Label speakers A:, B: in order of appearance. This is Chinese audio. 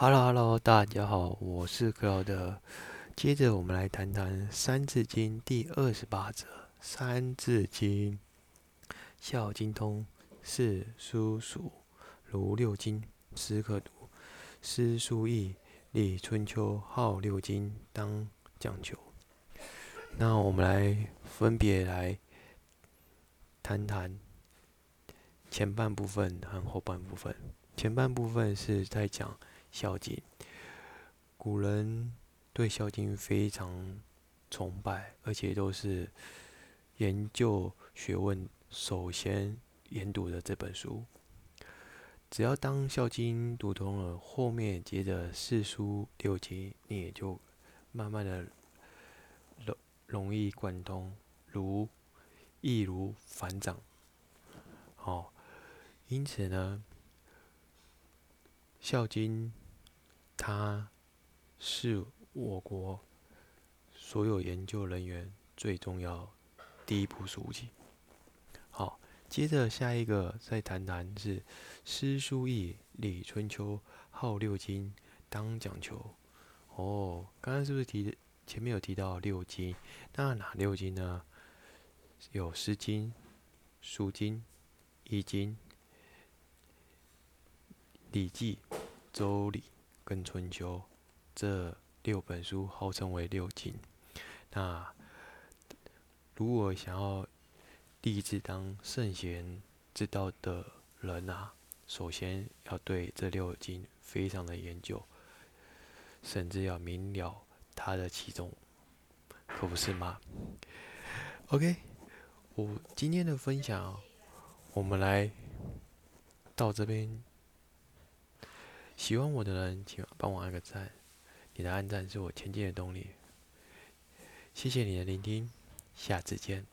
A: Hello，Hello，大家好，我是克劳德。接着我们来谈谈《三字经》第二十八则。《三字经》：孝经通，四书熟，如六经，诗可读。诗书易，礼春秋，号六经，当讲求。那我们来分别来谈谈前半部分和后半部分。前半部分是在讲。《孝经》，古人对《孝经》非常崇拜，而且都是研究学问首先研读的这本书。只要当《孝经》读通了，后面接着四书六经，你也就慢慢的容容易贯通，如易如反掌。好，因此呢，《孝经》。它是我国所有研究人员最重要第一部书籍。好，接着下一个再谈谈是诗书易礼春秋号六经当讲求。哦，刚刚是不是提前面有提到六经？那哪六经呢？有《诗经》《书经》《易经》《礼记》《周礼》。跟春秋这六本书号称为六经。那如果想要立志当圣贤之道的人啊，首先要对这六经非常的研究，甚至要明了它的其中，可不是吗？OK，我今天的分享，我们来到这边。喜欢我的人，请帮我按个赞。你的按赞是我前进的动力。谢谢你的聆听，下次见。